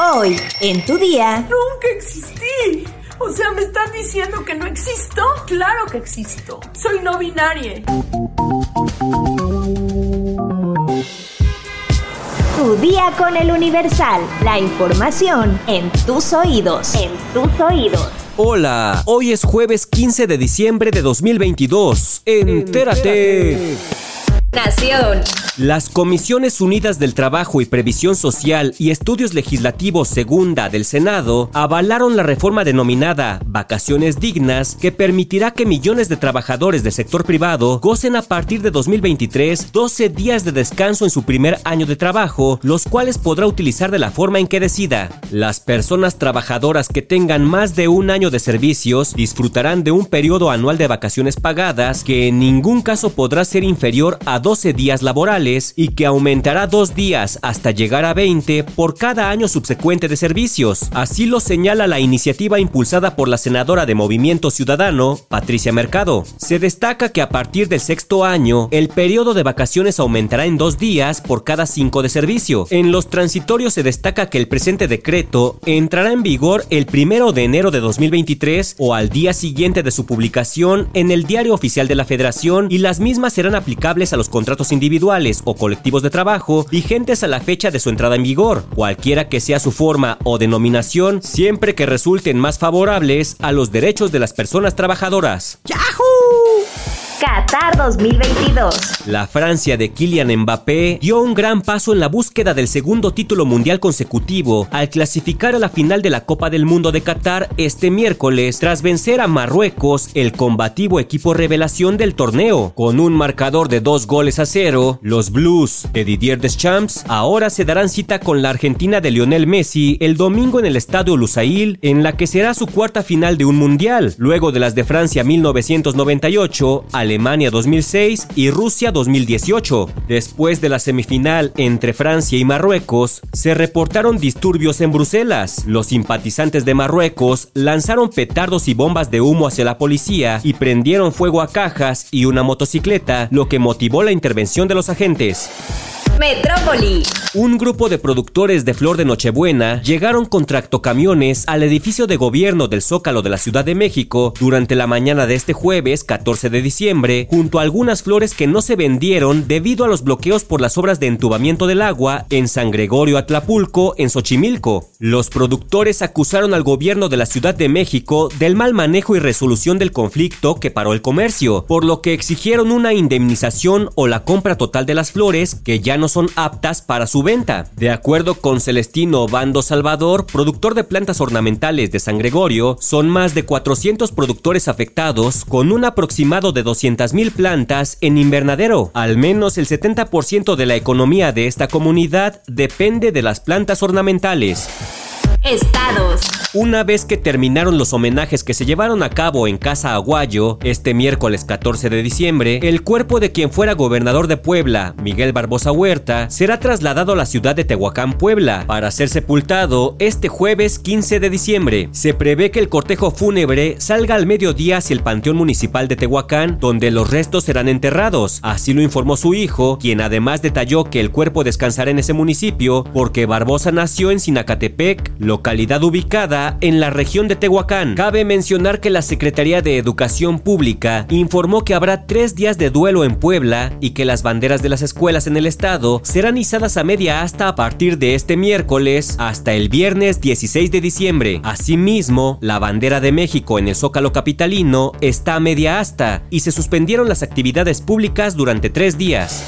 Hoy, en tu día. Nunca existí. O sea, ¿me están diciendo que no existo? Claro que existo. Soy no binaria. Tu día con el Universal. La información en tus oídos. En tus oídos. Hola, hoy es jueves 15 de diciembre de 2022. Entérate. Nación. Las Comisiones Unidas del Trabajo y Previsión Social y Estudios Legislativos Segunda del Senado avalaron la reforma denominada Vacaciones Dignas que permitirá que millones de trabajadores del sector privado gocen a partir de 2023 12 días de descanso en su primer año de trabajo, los cuales podrá utilizar de la forma en que decida. Las personas trabajadoras que tengan más de un año de servicios disfrutarán de un periodo anual de vacaciones pagadas que en ningún caso podrá ser inferior a 12 días laborales y que aumentará dos días hasta llegar a 20 por cada año subsecuente de servicios. Así lo señala la iniciativa impulsada por la senadora de Movimiento Ciudadano, Patricia Mercado. Se destaca que a partir del sexto año, el periodo de vacaciones aumentará en dos días por cada cinco de servicio. En los transitorios se destaca que el presente decreto entrará en vigor el primero de enero de 2023 o al día siguiente de su publicación en el Diario Oficial de la Federación y las mismas serán aplicables a los contratos individuales o colectivos de trabajo vigentes a la fecha de su entrada en vigor, cualquiera que sea su forma o denominación, siempre que resulten más favorables a los derechos de las personas trabajadoras. ¡Yahoo! Qatar 2022. La Francia de Kylian Mbappé dio un gran paso en la búsqueda del segundo título mundial consecutivo al clasificar a la final de la Copa del Mundo de Qatar este miércoles tras vencer a Marruecos, el combativo equipo revelación del torneo. Con un marcador de dos goles a cero, los Blues de Didier Deschamps ahora se darán cita con la Argentina de Lionel Messi el domingo en el Estadio Lusail, en la que será su cuarta final de un mundial, luego de las de Francia 1998, al Alemania 2006 y Rusia 2018. Después de la semifinal entre Francia y Marruecos, se reportaron disturbios en Bruselas. Los simpatizantes de Marruecos lanzaron petardos y bombas de humo hacia la policía y prendieron fuego a cajas y una motocicleta, lo que motivó la intervención de los agentes. Metrópoli. Un grupo de productores de flor de Nochebuena llegaron con tractocamiones al edificio de gobierno del Zócalo de la Ciudad de México durante la mañana de este jueves 14 de diciembre, junto a algunas flores que no se vendieron debido a los bloqueos por las obras de entubamiento del agua en San Gregorio Atlapulco, en Xochimilco. Los productores acusaron al gobierno de la Ciudad de México del mal manejo y resolución del conflicto que paró el comercio, por lo que exigieron una indemnización o la compra total de las flores que ya no son aptas para su venta. De acuerdo con Celestino Bando Salvador, productor de plantas ornamentales de San Gregorio, son más de 400 productores afectados con un aproximado de 200.000 plantas en invernadero. Al menos el 70% de la economía de esta comunidad depende de las plantas ornamentales. Estados. Una vez que terminaron los homenajes que se llevaron a cabo en Casa Aguayo este miércoles 14 de diciembre, el cuerpo de quien fuera gobernador de Puebla, Miguel Barbosa Huerta, será trasladado a la ciudad de Tehuacán, Puebla, para ser sepultado este jueves 15 de diciembre. Se prevé que el cortejo fúnebre salga al mediodía hacia el Panteón Municipal de Tehuacán, donde los restos serán enterrados. Así lo informó su hijo, quien además detalló que el cuerpo descansará en ese municipio porque Barbosa nació en Sinacatepec, localidad ubicada en la región de Tehuacán. Cabe mencionar que la Secretaría de Educación Pública informó que habrá tres días de duelo en Puebla y que las banderas de las escuelas en el estado serán izadas a media asta a partir de este miércoles hasta el viernes 16 de diciembre. Asimismo, la bandera de México en el Zócalo Capitalino está a media asta y se suspendieron las actividades públicas durante tres días.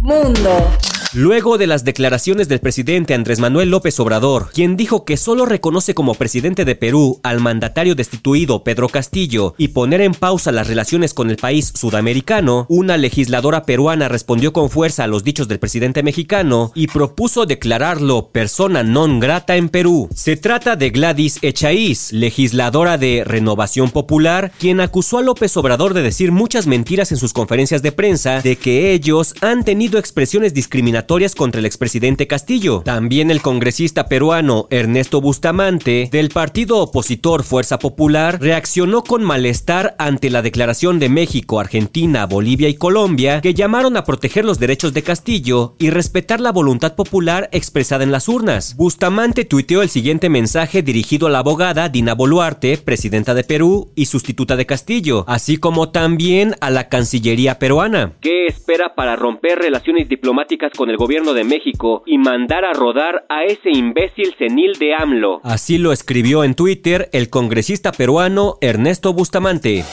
Mundo. Luego de las declaraciones del presidente Andrés Manuel López Obrador, quien dijo que solo reconoce como presidente de Perú al mandatario destituido Pedro Castillo y poner en pausa las relaciones con el país sudamericano, una legisladora peruana respondió con fuerza a los dichos del presidente mexicano y propuso declararlo persona non grata en Perú. Se trata de Gladys Echaíz, legisladora de Renovación Popular, quien acusó a López Obrador de decir muchas mentiras en sus conferencias de prensa de que ellos han tenido expresiones discriminatorias contra el expresidente Castillo. También el congresista peruano Ernesto Bustamante, del partido opositor Fuerza Popular, reaccionó con malestar ante la declaración de México, Argentina, Bolivia y Colombia que llamaron a proteger los derechos de Castillo y respetar la voluntad popular expresada en las urnas. Bustamante tuiteó el siguiente mensaje dirigido a la abogada Dina Boluarte, presidenta de Perú y sustituta de Castillo, así como también a la Cancillería peruana. ¿Qué espera para romper relaciones diplomáticas con el gobierno de México y mandar a rodar a ese imbécil senil de AMLO? Así lo escribió en Twitter el congresista peruano Ernesto Bustamante.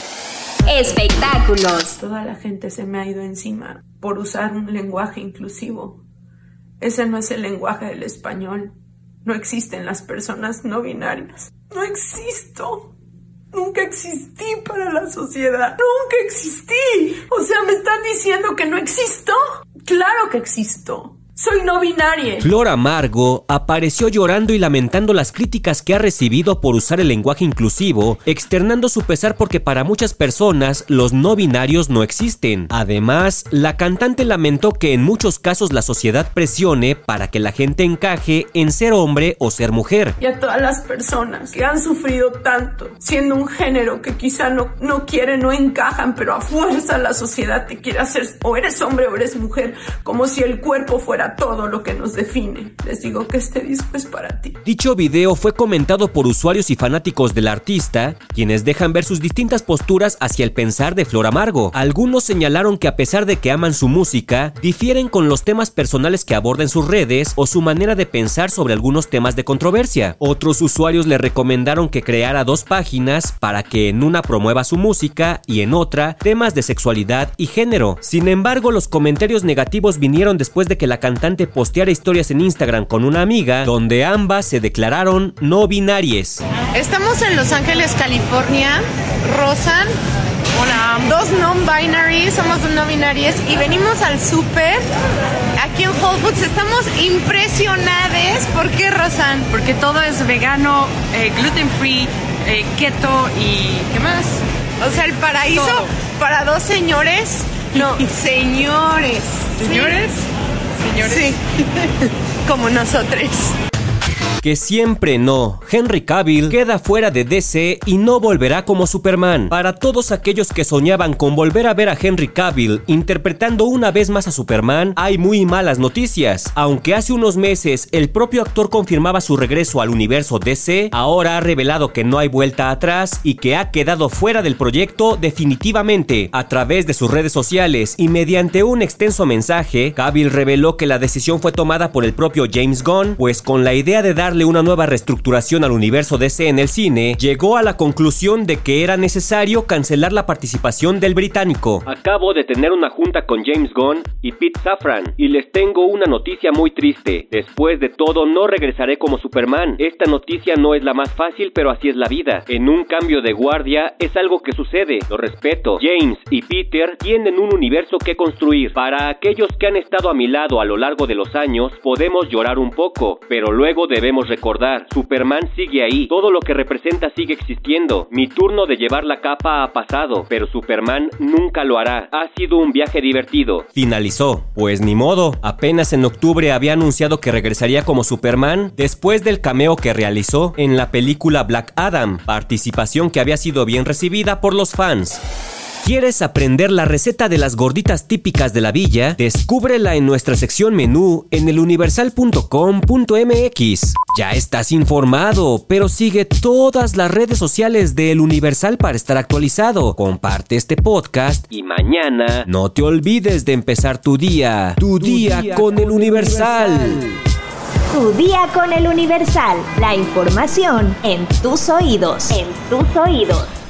Espectáculos. Toda la gente se me ha ido encima por usar un lenguaje inclusivo. Ese no es el lenguaje del español. No existen las personas no binarias. No existo. Nunca existí para la sociedad. Nunca existí. O sea, ¿me están diciendo que no existo? Claro que existo. Soy no binaria. Flor Amargo apareció llorando y lamentando las críticas que ha recibido por usar el lenguaje inclusivo, externando su pesar porque para muchas personas los no binarios no existen. Además, la cantante lamentó que en muchos casos la sociedad presione para que la gente encaje en ser hombre o ser mujer. Y a todas las personas que han sufrido tanto, siendo un género que quizá no, no quieren, no encajan, pero a fuerza la sociedad te quiere hacer o eres hombre o eres mujer, como si el cuerpo fuera todo lo que nos define. Les digo que este disco es para ti. Dicho video fue comentado por usuarios y fanáticos del artista, quienes dejan ver sus distintas posturas hacia el pensar de Flor Amargo. Algunos señalaron que a pesar de que aman su música, difieren con los temas personales que aborda en sus redes o su manera de pensar sobre algunos temas de controversia. Otros usuarios le recomendaron que creara dos páginas para que en una promueva su música y en otra temas de sexualidad y género. Sin embargo, los comentarios negativos vinieron después de que la cantante posteara historias en Instagram con una amiga donde ambas se declararon no binarias. Estamos en Los Ángeles, California. Rosan, Hola. Dos non-binaries, somos no binarias y venimos al súper aquí en Whole Foods. Estamos impresionadas. ¿Por qué, Rosan? Porque todo es vegano, eh, gluten free, eh, keto y ¿qué más? O sea, el paraíso para dos señores. No, señores. ¿Señores? Sí, como nosotros que siempre no. Henry Cavill queda fuera de DC y no volverá como Superman. Para todos aquellos que soñaban con volver a ver a Henry Cavill interpretando una vez más a Superman, hay muy malas noticias. Aunque hace unos meses el propio actor confirmaba su regreso al universo DC, ahora ha revelado que no hay vuelta atrás y que ha quedado fuera del proyecto definitivamente. A través de sus redes sociales y mediante un extenso mensaje, Cavill reveló que la decisión fue tomada por el propio James Gunn, pues con la idea de dar una nueva reestructuración al universo DC en el cine, llegó a la conclusión de que era necesario cancelar la participación del británico. Acabo de tener una junta con James Gunn y Pete Safran y les tengo una noticia muy triste. Después de todo, no regresaré como Superman. Esta noticia no es la más fácil, pero así es la vida. En un cambio de guardia es algo que sucede. Lo respeto. James y Peter tienen un universo que construir. Para aquellos que han estado a mi lado a lo largo de los años, podemos llorar un poco, pero luego debemos recordar, Superman sigue ahí, todo lo que representa sigue existiendo. Mi turno de llevar la capa ha pasado, pero Superman nunca lo hará. Ha sido un viaje divertido. Finalizó. Pues ni modo, apenas en octubre había anunciado que regresaría como Superman después del cameo que realizó en la película Black Adam, participación que había sido bien recibida por los fans. ¿Quieres aprender la receta de las gorditas típicas de la villa? Descúbrela en nuestra sección menú en eluniversal.com.mx. Ya estás informado, pero sigue todas las redes sociales de El Universal para estar actualizado. Comparte este podcast y mañana no te olvides de empezar tu día. Tu, día, con, El Universal. Tu día con El Universal. La información en tus oídos. En tus oídos.